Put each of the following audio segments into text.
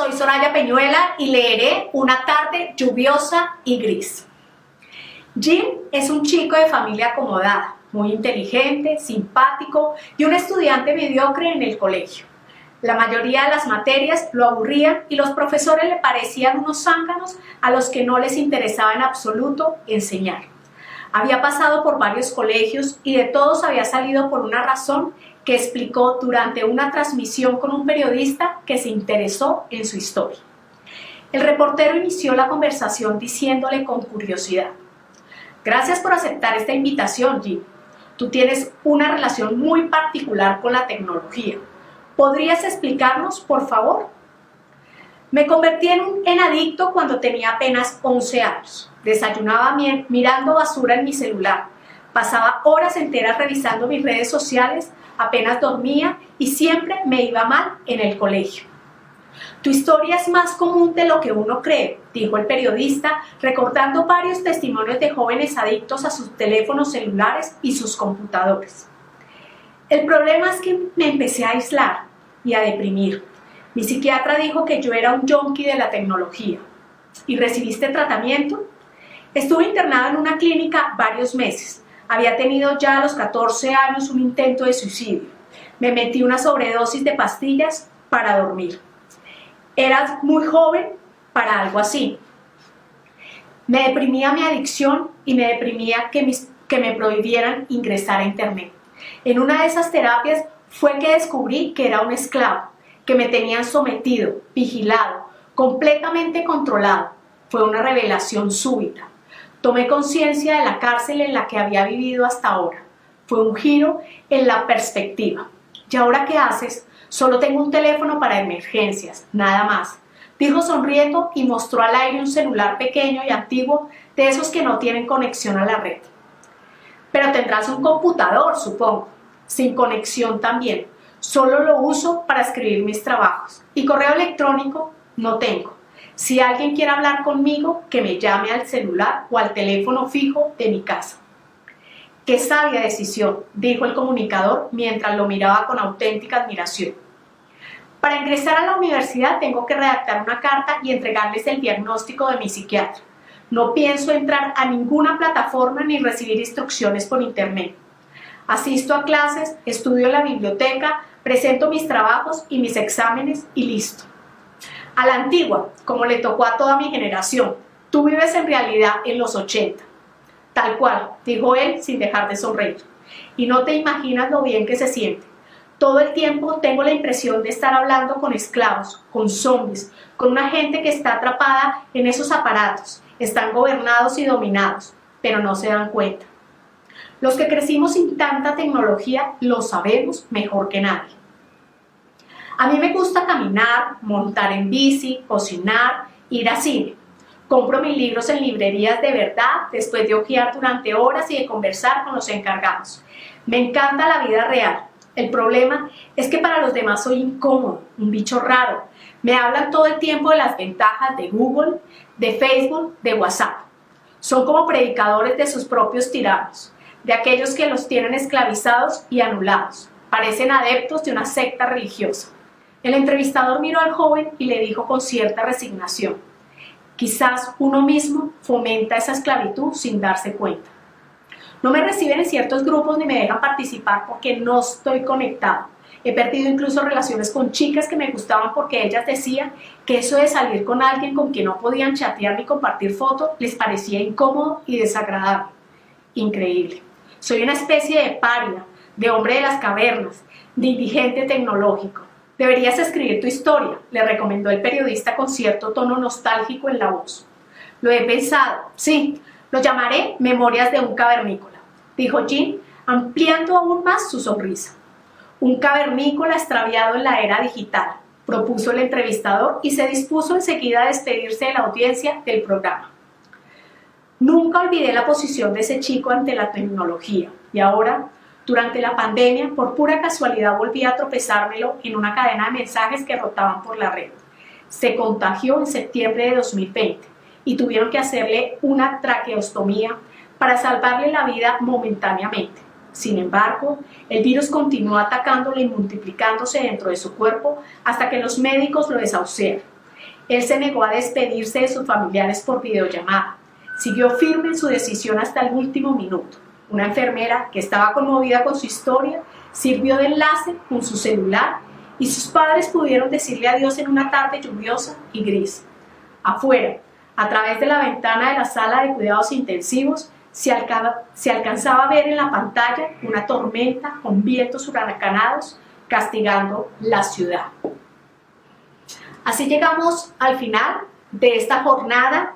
soy Soraya Peñuela y leeré Una tarde lluviosa y gris. Jim es un chico de familia acomodada, muy inteligente, simpático y un estudiante mediocre en el colegio. La mayoría de las materias lo aburrían y los profesores le parecían unos zánganos a los que no les interesaba en absoluto enseñar. Había pasado por varios colegios y de todos había salido por una razón que explicó durante una transmisión con un periodista que se interesó en su historia. El reportero inició la conversación diciéndole con curiosidad, Gracias por aceptar esta invitación, Jim. Tú tienes una relación muy particular con la tecnología. ¿Podrías explicarnos, por favor? Me convertí en un adicto cuando tenía apenas 11 años. Desayunaba mirando basura en mi celular. Pasaba horas enteras revisando mis redes sociales apenas dormía y siempre me iba mal en el colegio. Tu historia es más común de lo que uno cree, dijo el periodista, recortando varios testimonios de jóvenes adictos a sus teléfonos celulares y sus computadores. El problema es que me empecé a aislar y a deprimir. Mi psiquiatra dijo que yo era un junkie de la tecnología. ¿Y recibiste tratamiento? Estuve internada en una clínica varios meses, había tenido ya a los 14 años un intento de suicidio. Me metí una sobredosis de pastillas para dormir. Era muy joven para algo así. Me deprimía mi adicción y me deprimía que, me prohibieran ingresar a Internet. En una de esas terapias fue que descubrí que era un esclavo, que me tenían sometido, vigilado, completamente controlado. Fue una revelación súbita. Tomé conciencia de la cárcel en la que había vivido hasta ahora. Fue un giro en la perspectiva. ¿Y ahora qué haces? Solo tengo un teléfono para emergencias, nada más. Dijo sonriendo y mostró al aire un celular pequeño y antiguo de esos que no tienen conexión a la red. Pero tendrás un computador, supongo, sin conexión también. Solo lo uso para escribir mis trabajos. Y correo electrónico no tengo. Si alguien quiere hablar conmigo, que me llame al celular o al teléfono fijo de mi casa. Qué sabia decisión, dijo el comunicador mientras lo miraba con auténtica admiración. Para ingresar a la universidad tengo que redactar una carta y entregarles el diagnóstico de mi psiquiatra. No pienso entrar a ninguna plataforma ni recibir instrucciones por internet. Asisto a clases, estudio en la biblioteca, presento mis trabajos y mis exámenes y listo a la antigua, como le tocó a toda mi generación. Tú vives en realidad en los 80. Tal cual, dijo él sin dejar de sonreír. Y no te imaginas lo bien que se siente. Todo el tiempo tengo la impresión de estar hablando con esclavos, con zombies, con una gente que está atrapada en esos aparatos. Están gobernados y dominados, pero no se dan cuenta. Los que crecimos sin tanta tecnología lo sabemos mejor que nadie. A mí me gusta caminar, montar en bici, cocinar, ir a cine. Compro mis libros en librerías de verdad después de ojear durante horas y de conversar con los encargados. Me encanta la vida real. El problema es que para los demás soy incómodo, un bicho raro. Me hablan todo el tiempo de las ventajas de Google, de Facebook, de WhatsApp. Son como predicadores de sus propios tiranos, de aquellos que los tienen esclavizados y anulados. Parecen adeptos de una secta religiosa. El entrevistador miró al joven y le dijo con cierta resignación, quizás uno mismo fomenta esa esclavitud sin darse cuenta. No me reciben en ciertos grupos ni me dejan participar porque no estoy conectado. He perdido incluso relaciones con chicas que me gustaban porque ellas decían que eso de salir con alguien con quien no podían chatear ni compartir fotos les parecía incómodo y desagradable. Increíble. Soy una especie de paria, de hombre de las cavernas, de indigente tecnológico. Deberías escribir tu historia, le recomendó el periodista con cierto tono nostálgico en la voz. Lo he pensado, sí, lo llamaré Memorias de un cavernícola, dijo Jim, ampliando aún más su sonrisa. Un cavernícola extraviado en la era digital, propuso el entrevistador y se dispuso enseguida a despedirse de la audiencia del programa. Nunca olvidé la posición de ese chico ante la tecnología y ahora durante la pandemia, por pura casualidad, volví a tropezármelo en una cadena de mensajes que rotaban por la red. Se contagió en septiembre de 2020 y tuvieron que hacerle una traqueostomía para salvarle la vida momentáneamente. Sin embargo, el virus continuó atacándole y multiplicándose dentro de su cuerpo hasta que los médicos lo desahuciaron. Él se negó a despedirse de sus familiares por videollamada. Siguió firme en su decisión hasta el último minuto. Una enfermera que estaba conmovida con su historia sirvió de enlace con su celular y sus padres pudieron decirle adiós en una tarde lluviosa y gris. Afuera, a través de la ventana de la sala de cuidados intensivos, se, alcanzaba a ver en la pantalla una tormenta con vientos huracanados castigando la ciudad. Así llegamos al final de esta jornada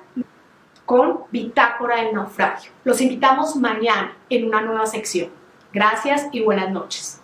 con Bitácora del Naufragio. Los invitamos mañana en una nueva sección. Gracias y buenas noches.